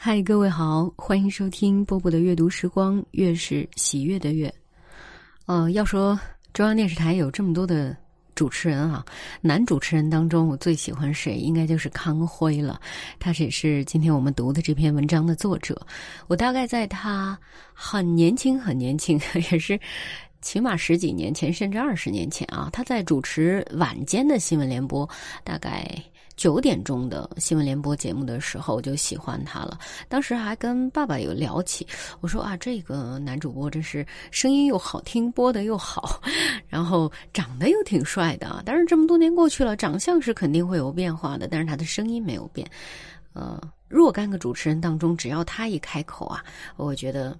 嗨，各位好，欢迎收听波波的阅读时光，月是喜悦的月。呃，要说中央电视台有这么多的主持人啊，男主持人当中，我最喜欢谁？应该就是康辉了。他也是今天我们读的这篇文章的作者。我大概在他很年轻、很年轻，也是起码十几年前，甚至二十年前啊，他在主持晚间的新闻联播，大概。九点钟的新闻联播节目的时候，我就喜欢他了。当时还跟爸爸有聊起，我说啊，这个男主播真是声音又好听，播的又好，然后长得又挺帅的。但是这么多年过去了，长相是肯定会有变化的，但是他的声音没有变。呃，若干个主持人当中，只要他一开口啊，我觉得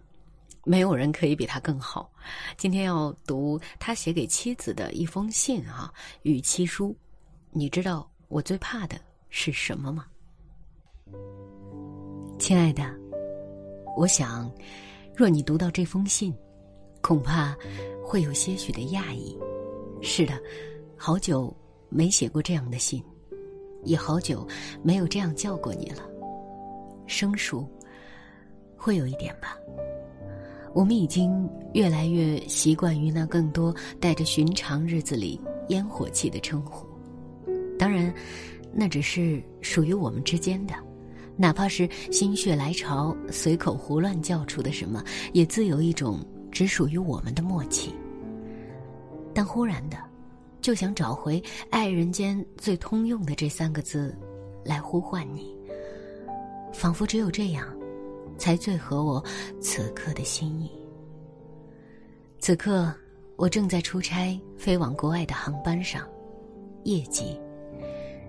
没有人可以比他更好。今天要读他写给妻子的一封信啊，与妻书，你知道。我最怕的是什么吗？亲爱的，我想，若你读到这封信，恐怕会有些许的讶异。是的，好久没写过这样的信，也好久没有这样叫过你了。生疏，会有一点吧。我们已经越来越习惯于那更多带着寻常日子里烟火气的称呼。当然，那只是属于我们之间的，哪怕是心血来潮随口胡乱叫出的什么，也自有一种只属于我们的默契。但忽然的，就想找回爱人间最通用的这三个字，来呼唤你，仿佛只有这样，才最合我此刻的心意。此刻，我正在出差飞往国外的航班上，夜机。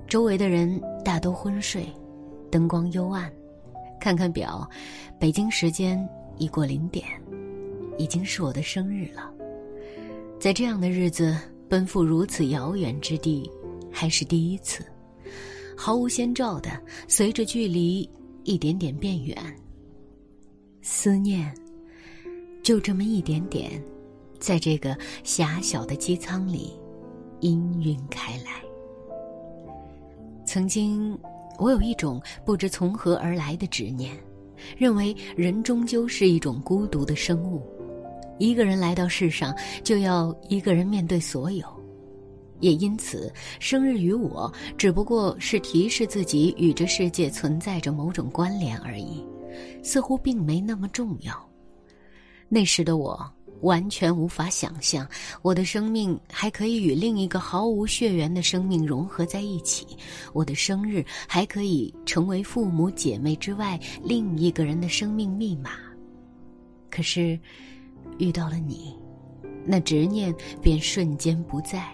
周围的人大都昏睡，灯光幽暗。看看表，北京时间已过零点，已经是我的生日了。在这样的日子奔赴如此遥远之地，还是第一次，毫无先兆的，随着距离一点点变远，思念就这么一点点，在这个狭小的机舱里氤氲开来。曾经，我有一种不知从何而来的执念，认为人终究是一种孤独的生物，一个人来到世上，就要一个人面对所有，也因此，生日于我只不过是提示自己与这世界存在着某种关联而已，似乎并没那么重要。那时的我。完全无法想象，我的生命还可以与另一个毫无血缘的生命融合在一起，我的生日还可以成为父母姐妹之外另一个人的生命密码。可是，遇到了你，那执念便瞬间不在。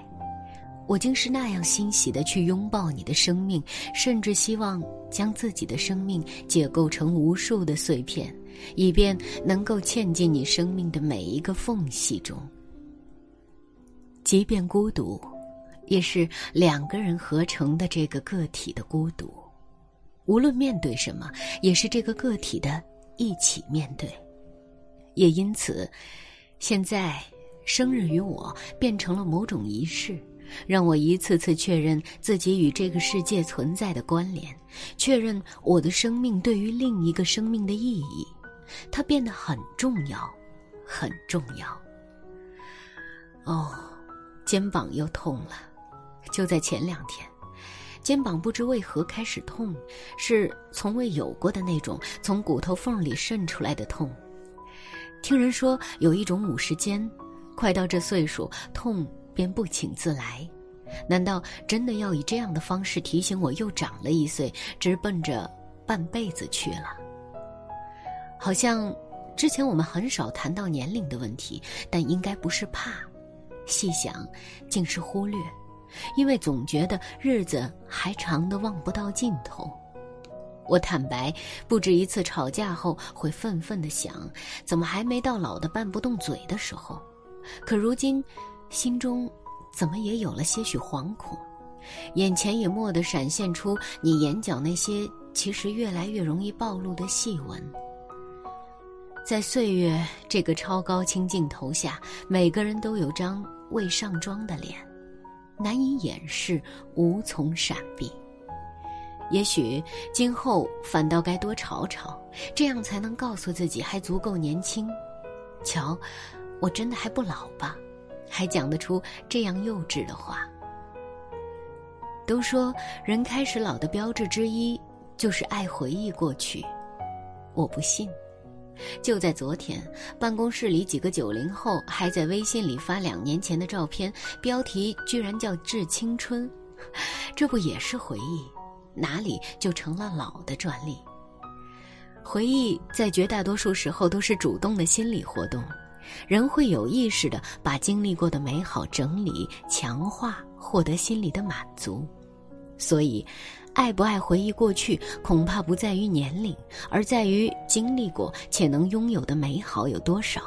我竟是那样欣喜的去拥抱你的生命，甚至希望将自己的生命解构成无数的碎片。以便能够嵌进你生命的每一个缝隙中。即便孤独，也是两个人合成的这个个体的孤独。无论面对什么，也是这个个体的一起面对。也因此，现在生日与我变成了某种仪式，让我一次次确认自己与这个世界存在的关联，确认我的生命对于另一个生命的意义。它变得很重要，很重要。哦，肩膀又痛了。就在前两天，肩膀不知为何开始痛，是从未有过的那种从骨头缝里渗出来的痛。听人说有一种五十肩，快到这岁数，痛便不请自来。难道真的要以这样的方式提醒我又长了一岁，直奔着半辈子去了？好像之前我们很少谈到年龄的问题，但应该不是怕。细想，竟是忽略，因为总觉得日子还长得望不到尽头。我坦白，不止一次吵架后会愤愤地想：怎么还没到老的拌不动嘴的时候？可如今，心中怎么也有了些许惶恐，眼前也蓦地闪现出你眼角那些其实越来越容易暴露的细纹。在岁月这个超高清镜头下，每个人都有张未上妆的脸，难以掩饰，无从闪避。也许今后反倒该多吵吵，这样才能告诉自己还足够年轻。瞧，我真的还不老吧？还讲得出这样幼稚的话。都说人开始老的标志之一就是爱回忆过去，我不信。就在昨天，办公室里几个九零后还在微信里发两年前的照片，标题居然叫“致青春”，这不也是回忆？哪里就成了老的专利？回忆在绝大多数时候都是主动的心理活动，人会有意识的把经历过的美好整理、强化，获得心理的满足。所以。爱不爱回忆过去，恐怕不在于年龄，而在于经历过且能拥有的美好有多少。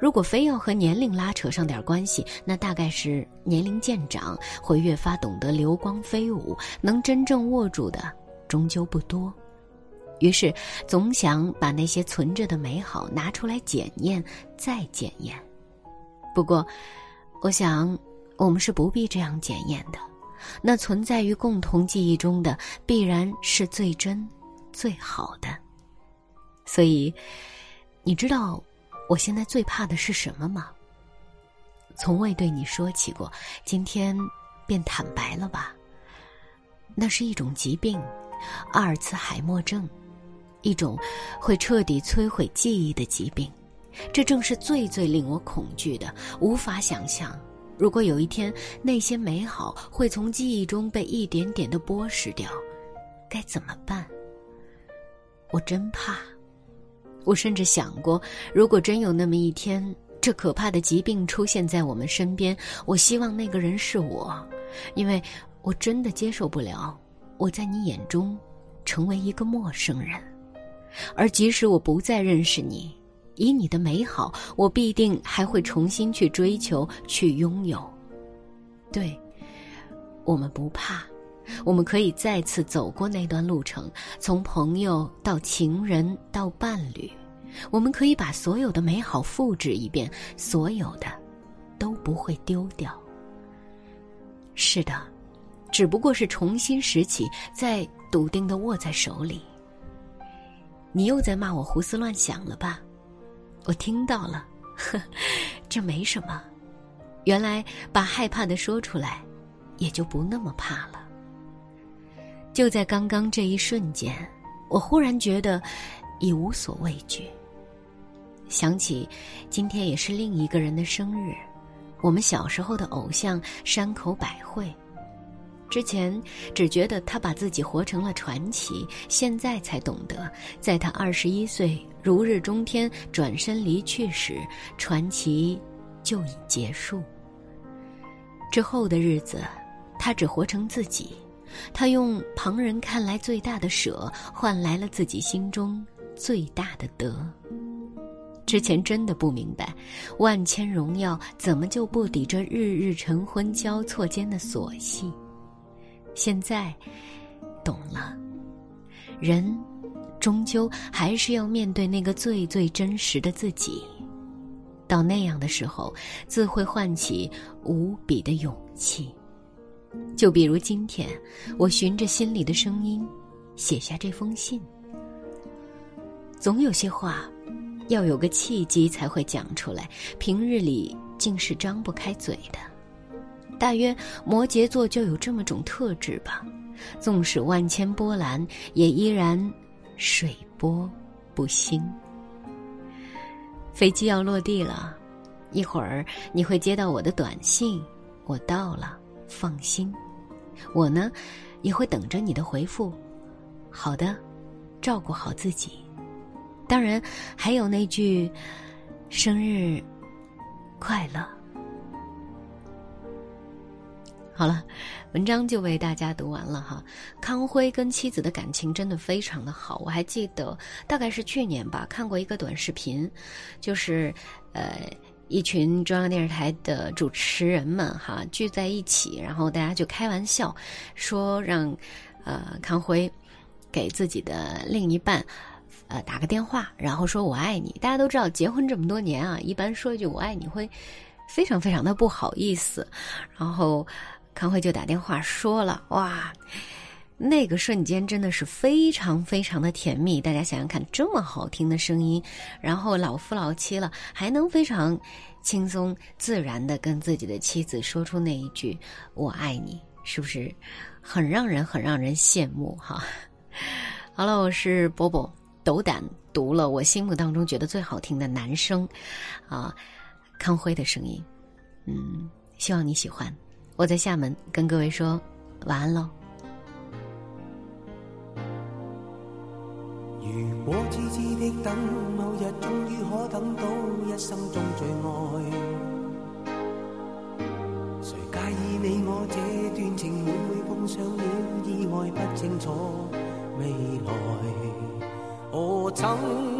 如果非要和年龄拉扯上点关系，那大概是年龄渐长，会越发懂得流光飞舞，能真正握住的终究不多。于是，总想把那些存着的美好拿出来检验，再检验。不过，我想，我们是不必这样检验的。那存在于共同记忆中的，必然是最真、最好的。所以，你知道我现在最怕的是什么吗？从未对你说起过，今天便坦白了吧。那是一种疾病，阿尔茨海默症，一种会彻底摧毁记忆的疾病。这正是最最令我恐惧的，无法想象。如果有一天那些美好会从记忆中被一点点的剥蚀掉，该怎么办？我真怕。我甚至想过，如果真有那么一天，这可怕的疾病出现在我们身边，我希望那个人是我，因为我真的接受不了我在你眼中成为一个陌生人，而即使我不再认识你。以你的美好，我必定还会重新去追求、去拥有。对，我们不怕，我们可以再次走过那段路程，从朋友到情人到伴侣，我们可以把所有的美好复制一遍，所有的都不会丢掉。是的，只不过是重新拾起，再笃定的握在手里。你又在骂我胡思乱想了吧？我听到了，呵，这没什么。原来把害怕的说出来，也就不那么怕了。就在刚刚这一瞬间，我忽然觉得已无所畏惧。想起今天也是另一个人的生日，我们小时候的偶像山口百惠。之前只觉得他把自己活成了传奇，现在才懂得，在他二十一岁如日中天转身离去时，传奇就已结束。之后的日子，他只活成自己，他用旁人看来最大的舍，换来了自己心中最大的得。之前真的不明白，万千荣耀怎么就不抵这日日晨昏交错间的琐细。现在，懂了，人终究还是要面对那个最最真实的自己。到那样的时候，自会唤起无比的勇气。就比如今天，我循着心里的声音，写下这封信。总有些话，要有个契机才会讲出来，平日里竟是张不开嘴的。大约摩羯座就有这么种特质吧，纵使万千波澜，也依然水波不兴。飞机要落地了，一会儿你会接到我的短信，我到了，放心。我呢，也会等着你的回复。好的，照顾好自己。当然，还有那句生日快乐。好了，文章就为大家读完了哈。康辉跟妻子的感情真的非常的好，我还记得大概是去年吧，看过一个短视频，就是呃一群中央电视台的主持人们哈聚在一起，然后大家就开玩笑说让呃康辉给自己的另一半呃打个电话，然后说我爱你。大家都知道结婚这么多年啊，一般说一句我爱你会非常非常的不好意思，然后。康辉就打电话说了：“哇，那个瞬间真的是非常非常的甜蜜。大家想想看，这么好听的声音，然后老夫老妻了，还能非常轻松自然的跟自己的妻子说出那一句“我爱你”，是不是很让人很让人羡慕？哈。好了，我是波波，斗胆读了我心目当中觉得最好听的男生，啊，康辉的声音，嗯，希望你喜欢。我在厦门跟各位说晚安喽。如果痴痴的等，某日终于可等到一生中最爱，谁介意你我这段情会唔会碰上了意外不清楚？未来，我曾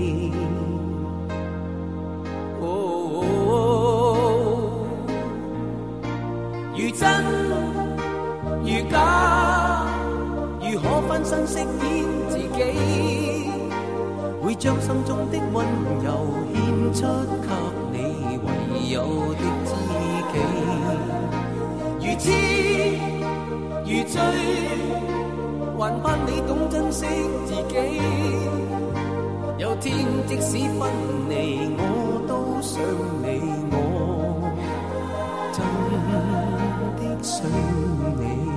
真如假，如何分身饰演自己，会将心中的温柔献出给你唯有的知己。如痴如醉，还盼你懂珍惜自己。有天即使分离，我都想你，我想你。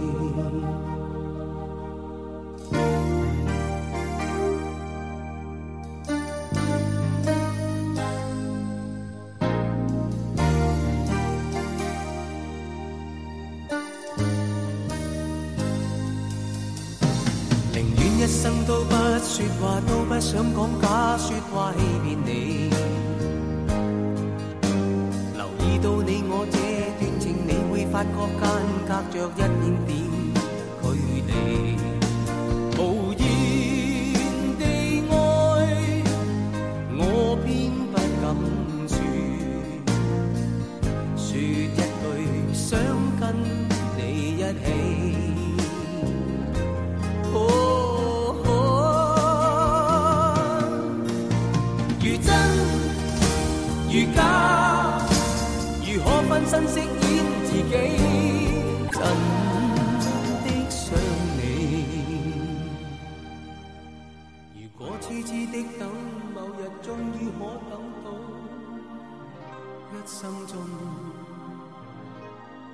一生都不说话，都不想讲假说话欺骗你。留意到你我，发觉间隔着一点点痴痴的等，某日终于可等到，一生中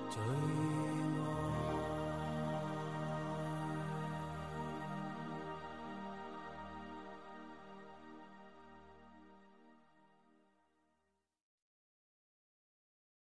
最。